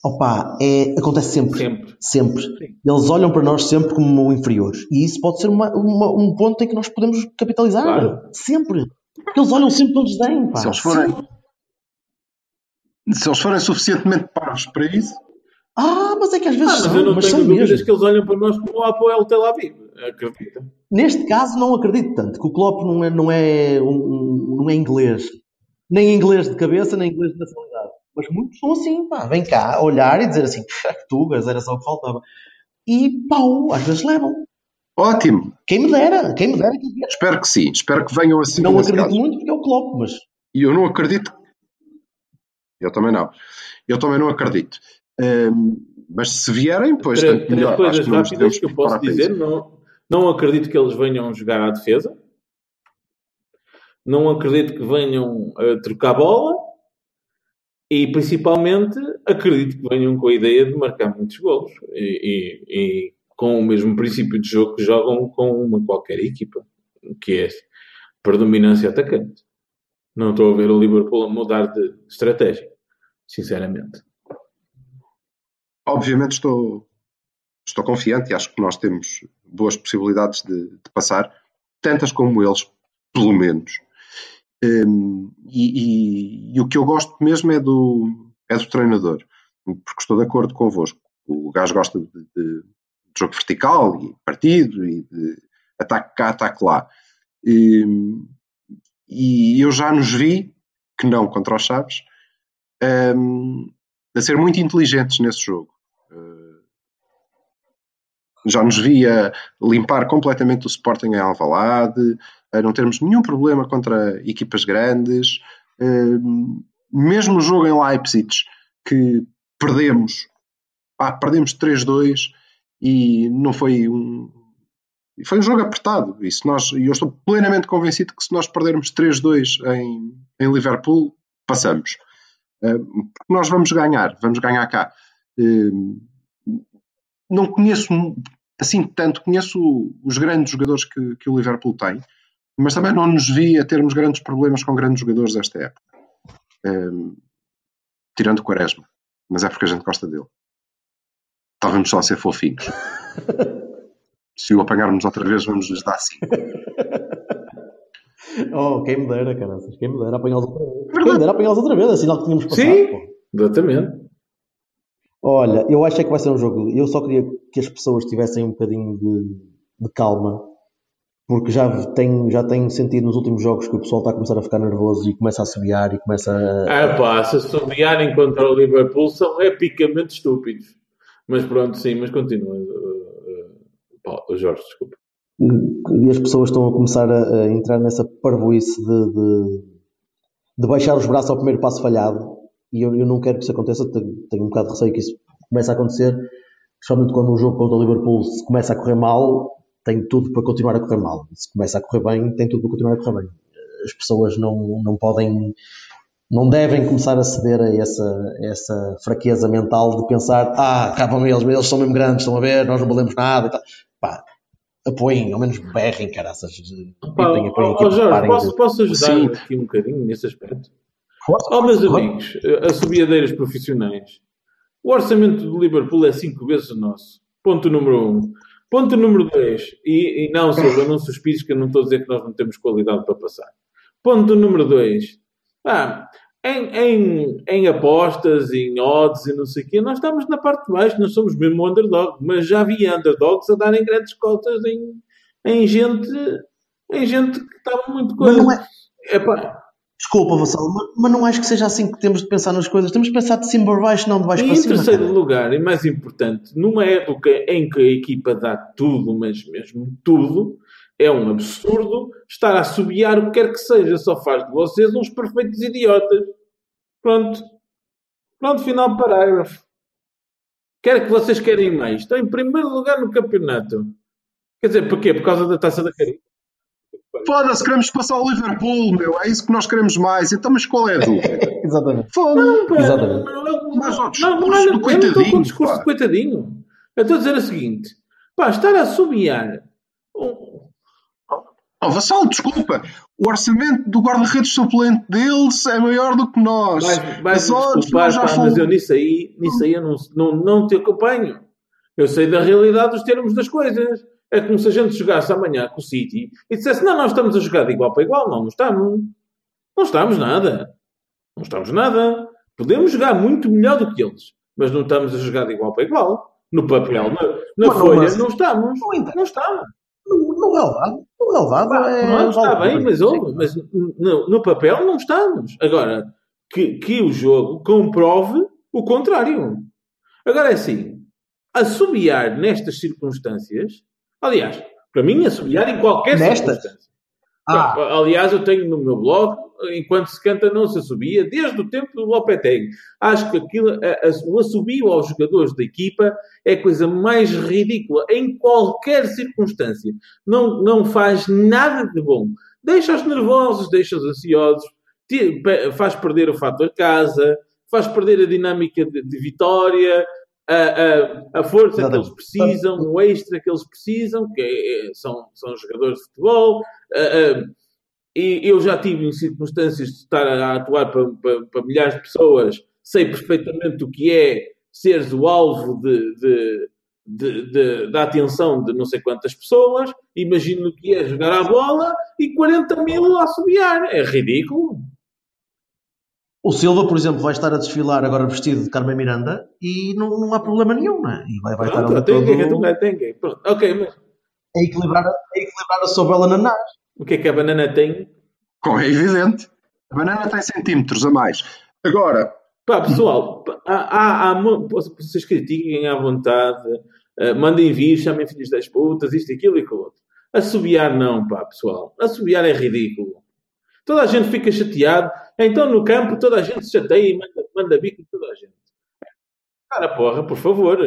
opa, é, acontece sempre. Sempre. Sempre. Sim. Eles olham para nós sempre como inferiores. E isso pode ser uma- uma- um ponto em que nós podemos capitalizar. Claro. Sempre. Porque eles olham sempre com desdém. Pá. Se eles forem, se eles forem suficientemente parvos para isso, Ah, mas é que às Ah, vezes mas são, eu não mas tenho dúvidas mesmo. que eles olham para nós como o Apoel Tel Aviv, acredita? Neste caso não acredito tanto, que o Klopp não é, não é, um- um- não é inglês. Nem inglês de cabeça, nem inglês de nacionalidade. Mas muitos são assim, pá, vem cá olhar e dizer assim, "Que tugas, era só o que faltava. E pau, às vezes levam. ótimo. Quem me dera, quem me dera que. Espero que sim. Espero que venham assim. Não acredito caso. muito porque é o Klopp, mas E eu não acredito. Eu também não. Eu também não acredito. Hum, mas se vierem, pois Três, tanto três melhor. Acho coisas que não nos rápidas que eu posso dizer, não, não acredito que eles venham jogar à defesa. não acredito que venham a trocar bola e principalmente acredito que venham com a ideia de marcar muitos golos e, e, e com o mesmo princípio de jogo que jogam com uma qualquer equipa, que é predominância atacante. Não estou a ver o Liverpool a mudar de estratégia, sinceramente. Obviamente estou, estou confiante e acho que nós temos boas possibilidades de, de passar, tantas como eles, pelo menos. Um, e, e, e, o que eu gosto mesmo é do, é do treinador, porque estou de acordo convosco. O gajo gosta de, de, de jogo vertical e partido e de ataque cá, ataque lá. Um, e eu já nos vi, que não contra os Chaves, um, a ser muito inteligentes nesse jogo. Uh, já nos via limpar completamente o Sporting em Alvalade, a não termos nenhum problema contra equipas grandes. Uh, mesmo o jogo em Leipzig, que perdemos, ah, perdemos 3-2 e não foi um, foi um jogo apertado. E se nós, eu estou plenamente convencido que se nós perdermos 3-2 em, em Liverpool, passamos. Porque nós vamos ganhar, vamos ganhar cá. Uh, não conheço assim tanto, conheço os grandes jogadores que, que o Liverpool tem, mas também não nos vi a termos grandes problemas com grandes jogadores desta época. Uh, tirando o Quaresma, mas é porque a gente gosta dele. Estávamos só a ser fofinhos. <laughs> Se o apanharmos outra vez, vamos lhes dar 5. <laughs> oh, quem me dera, caraças. Quem me dera apanhá-los outra vez. Quem me dera apanhá-los outra vez, é sinal que tínhamos passado. Sim, pô. exatamente. Olha, eu acho é que vai ser um jogo. Eu só queria que as pessoas tivessem um bocadinho de, de calma, porque já tenho, já tenho sentido nos últimos jogos que o pessoal está a começar a ficar nervoso e começa a assobiar e começa a. Ah, pá, se assobiarem contra o Liverpool são epicamente estúpidos. Mas pronto, sim, mas continua. Oh, Jorge, desculpa. E as pessoas estão a começar a, entrar nessa parvoíce de, de, de, baixar os braços ao primeiro passo falhado. E eu, eu não quero que isso aconteça, tenho, tenho, um bocado de receio que isso comece a acontecer, especialmente quando um jogo contra o Liverpool se começa a correr mal, tem tudo para continuar a correr mal. Se começa a correr bem, tem tudo para continuar a correr bem. As pessoas não, não podem não devem começar a ceder a essa, essa fraqueza mental de pensar, ah, acabam eles, eles são mesmo grandes, estão a ver, nós não valemos nada e tal. Pá, apoiem, ao menos berrem, caraças. Pá, apoiem, oh, Jorge, posso, de... posso ajudar Sim. aqui um bocadinho nesse aspecto? Força, oh, meus amigos, assobiadeiras profissionais, o orçamento do Liverpool é 5 vezes o nosso. Ponto número 1. Um. Ponto número 2. E, e, não, Silva, não suspires que eu não estou a dizer que nós não temos qualidade para passar. Ponto número 2. Ah, em, em, em apostas, em odds e não sei o quê, nós estamos na parte de baixo, nós somos mesmo underdog, mas já havia underdogs a darem grandes cotas em, em gente em gente que estava muito coisa. Mas não é... Epá. Desculpa, Vassal, mas, não acho que seja assim que temos de pensar nas coisas. Temos de pensar de cima para baixo, não de baixo e para cima. Em terceiro lugar, e mais importante, numa época em que a equipa dá tudo, mas mesmo tudo, é um absurdo estar a assobiar o que quer que seja. Só faz de vocês uns perfeitos idiotas. Pronto. Pronto, final do parágrafo. Quer que vocês querem mais. Estão em primeiro lugar no campeonato. Quer dizer, porquê? Por causa da taça da carinha. Foda-se, queremos passar ao Liverpool, meu. É isso que nós queremos mais. Então, mas qual é a dúvida? <laughs> Exatamente. Foda-se. Exatamente. Mas o discurso não, não, do coitadinho. Eu não estou com o discurso do coitadinho. Eu estou a dizer o seguinte. Pá, estar a assobiar Oh, Vassal, desculpa. O orçamento do guarda-redes suplente deles é maior do que nós. Vais desculpar, pá, fomos... mas eu nisso aí, nisso aí eu não, não, não te acompanho. Eu sei da realidade dos termos das coisas. É como se a gente jogasse amanhã com o City e dissesse: Não, nós estamos a jogar de igual para igual. Não, não estamos. Não estamos nada. Não estamos nada. Podemos jogar muito melhor do que eles, mas não estamos a jogar de igual para igual. No papel, na, na folha, mas, não estamos. Não, estamos. No relevado, no relevado é. Não, está bem, mas, ouve, mas no, no, papel não estamos. Agora, que, que o jogo comprove o contrário. Agora é assim, assobiar nestas circunstâncias, aliás, para mim, assobiar em qualquer nestas? circunstância. Ah. Aliás, eu tenho no meu blog enquanto se canta não se assobia, desde o tempo do Lopetegui. Acho que aquilo, a, a, o assobio aos jogadores da equipa é a coisa mais ridícula em qualquer circunstância. Não, não faz nada de bom. deixa-os nervosos, deixa-os ansiosos, faz perder o fator casa, faz perder a dinâmica de, de vitória, a, a, a força que eles precisam, o extra que eles precisam, que é- é- são, são jogadores de futebol. e eu já tive em circunstâncias de estar a atuar para, para- para milhares de pessoas, sei perfeitamente o que é seres o alvo de, de- de- de- da atenção de não sei quantas pessoas. Imagino o que é jogar a bola e 40 mil a assobiar. É ridículo. O Silva, por exemplo, vai estar a desfilar agora vestido de Carmen Miranda e não, não há problema nenhum, não é? E vai, vai estar Pronto, ali tem todo que é que tem que Pronto, ok, mas a equilibrar, a equilibrar a sua bela nanás. o que é que a banana tem? Como é evidente. A banana tem centímetros a mais. Agora, Pá, pessoal, há, há, há vocês critiquem à vontade, eh, mandem vir, chamem filhos das putas, isto, aquilo e aquilo outro. Assobiar não, pá, pessoal. Assobiar é ridículo. Toda a gente fica chateado. Então, no campo, toda a gente se chateia e manda, manda bico em toda a gente. Cara, porra, por favor.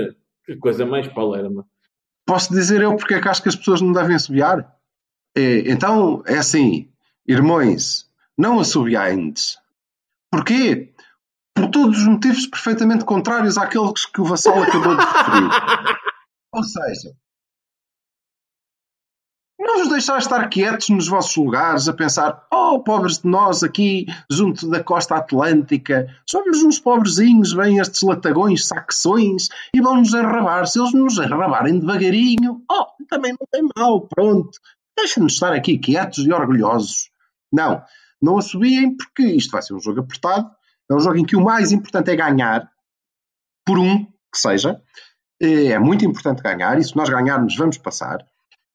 Que coisa mais palerma. posso dizer eu porque é que acho que as pessoas não devem assobiar? É, então, é assim, irmãos, não assobiantes. Porquê? Por todos os motivos perfeitamente contrários àqueles que o Vassal acabou de referir. <laughs> Ou seja, não vos deixar estar quietos nos vossos lugares a pensar, oh, pobres de nós aqui junto da costa atlântica, somos uns pobrezinhos, vêm estes latagões, saxões e vão-nos arrabar. Se eles nos arrabarem devagarinho, oh, também não tem mal, pronto. Deixem-nos estar aqui quietos e orgulhosos. Não, não assobiem porque isto vai ser um jogo apertado. É um jogo em que o mais importante é ganhar, por um que seja. É muito importante ganhar e se nós ganharmos, vamos passar.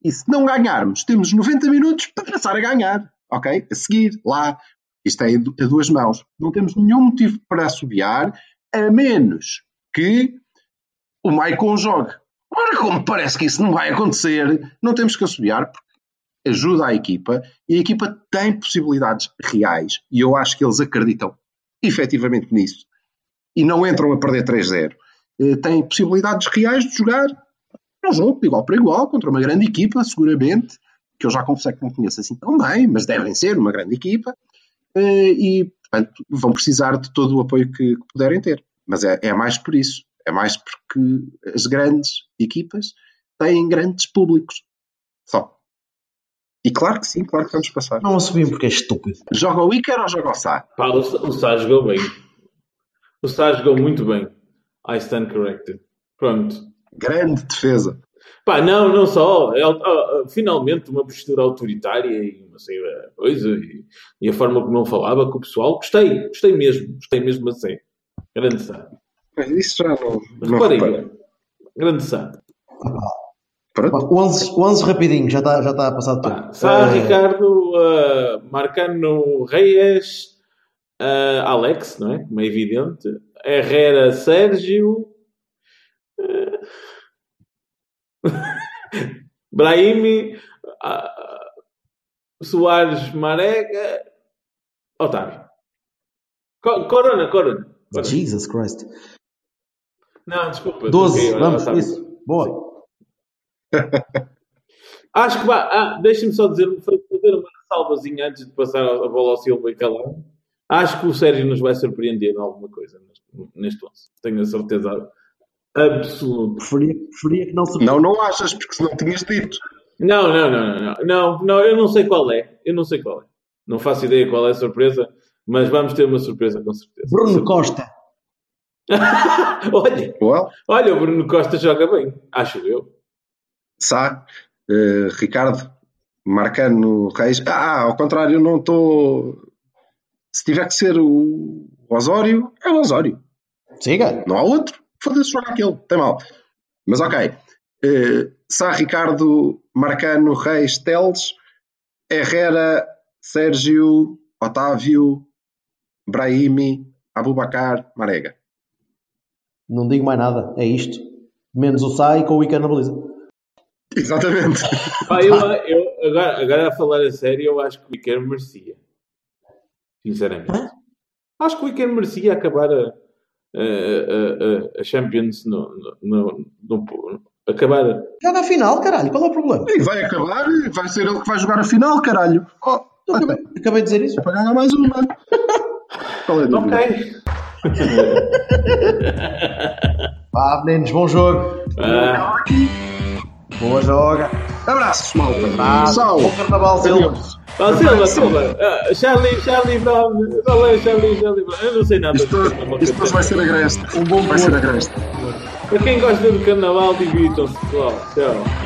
E se não ganharmos, temos 90 minutos para passar a ganhar. Ok? A seguir, lá. Isto é a duas mãos. Não temos nenhum motivo para assobiar, a menos que o Maicon jogue. Ora, como parece que isso não vai acontecer, não temos que assobiar, porque ajuda a equipa e a equipa tem possibilidades reais. E eu acho que eles acreditam efetivamente nisso. E não entram a perder 3-0. Eh, Têm possibilidades reais de jogar um jogo de igual para igual contra uma grande equipa, seguramente, que eu já confessei que não conheço assim tão bem, mas devem ser uma grande equipa, eh, e, portanto, vão precisar de todo o apoio que, que puderem ter. Mas é, é mais por isso. É mais porque as grandes equipas têm grandes públicos. Só. E claro que sim, claro que vamos passar. Não assumim porque é estúpido. Joga o Iker ou joga o Sá? Pá, o, o Sá jogou bem. O Sá jogou muito bem. I stand corrected. Pronto. Grande defesa. Pá, não, não só. É, finalmente uma postura autoritária e uma sei, coisa. E, e a forma como ele falava com o pessoal. Gostei, gostei mesmo. Gostei mesmo a sério. Grande Sá. Mas Isso já não. não Reparem, reparo. grande Sá. Pronto. O 11, o 11 rapidinho, já está já está a passar tempo. Sá, Eh, Ricardo, ah, Marcano Reyes, ah, Alex, não é? Como é evidente. Herrera Sérgio. Ah, <laughs> Brahimi. ah, Soares Marega. Otávio. Co- Corona, Corona. Jesus Christ. Não, desculpa. 12, troquei, olha, vamos, Otávio. isso. Boa. <laughs> Acho que vai. Ah, Deixem-me só dizer, fazer uma salvazinha antes de passar a bola ao Silva e calar. Acho que o Sérgio nos vai surpreender em alguma coisa neste, neste lance. Tenho a certeza absoluta. Preferia, preferia que não se. Não, não achas, porque senão tinhas dito. Não, não, não, não, não, não, não, eu não sei qual é. Eu não sei qual é. Não faço ideia qual é a surpresa, mas vamos ter uma surpresa com certeza. Bruno Costa. <laughs> olha, Well, olha, o Bruno Costa joga bem, acho eu. Sá, eh, Ricardo, Marcano Reis. Ah, ao contrário, não estou. Se tiver que ser o Osório, é o Osório. Siga. Não há outro. Foda-se, joga aquele. Tem mal. Mas ok. Eh, Sá, Ricardo, Marcano Reis, Teles, Herrera, Sérgio, Otávio, Brahimi, Abubacar, Marega. Não digo mais nada. É isto. Menos o Sai com o Iker na baliza. Exatamente. <laughs> Pá, eu, eu- agora, agora a falar a sério, eu acho que o Iker merecia. Sinceramente. Acho que o Iker merecia acabar a, a, a- a- a Champions no, no, no- no- acabar. Joga a final, caralho. Qual é o problema? E vai acabar, vai ser ele que vai jogar a final, caralho. Oh, Acabei, acabei de dizer isso. É para ganhar mais uma. <laughs> Qual é a dúvida? Ok. Vá, meninos, bom jogo. Ah, Boa joga. Abraços, malta. Tchau. bom carnaval, Silva. Ah, Silva, Silva. Ah, Charlie, Charlie Brown. É Charlie, Charlie Brown? Eu não sei nada. Isto, isto depois vai ser agreste. Um bom Vai ser agreste. Para quem gosta do carnaval, divirtam-se, pessoal. Tchau.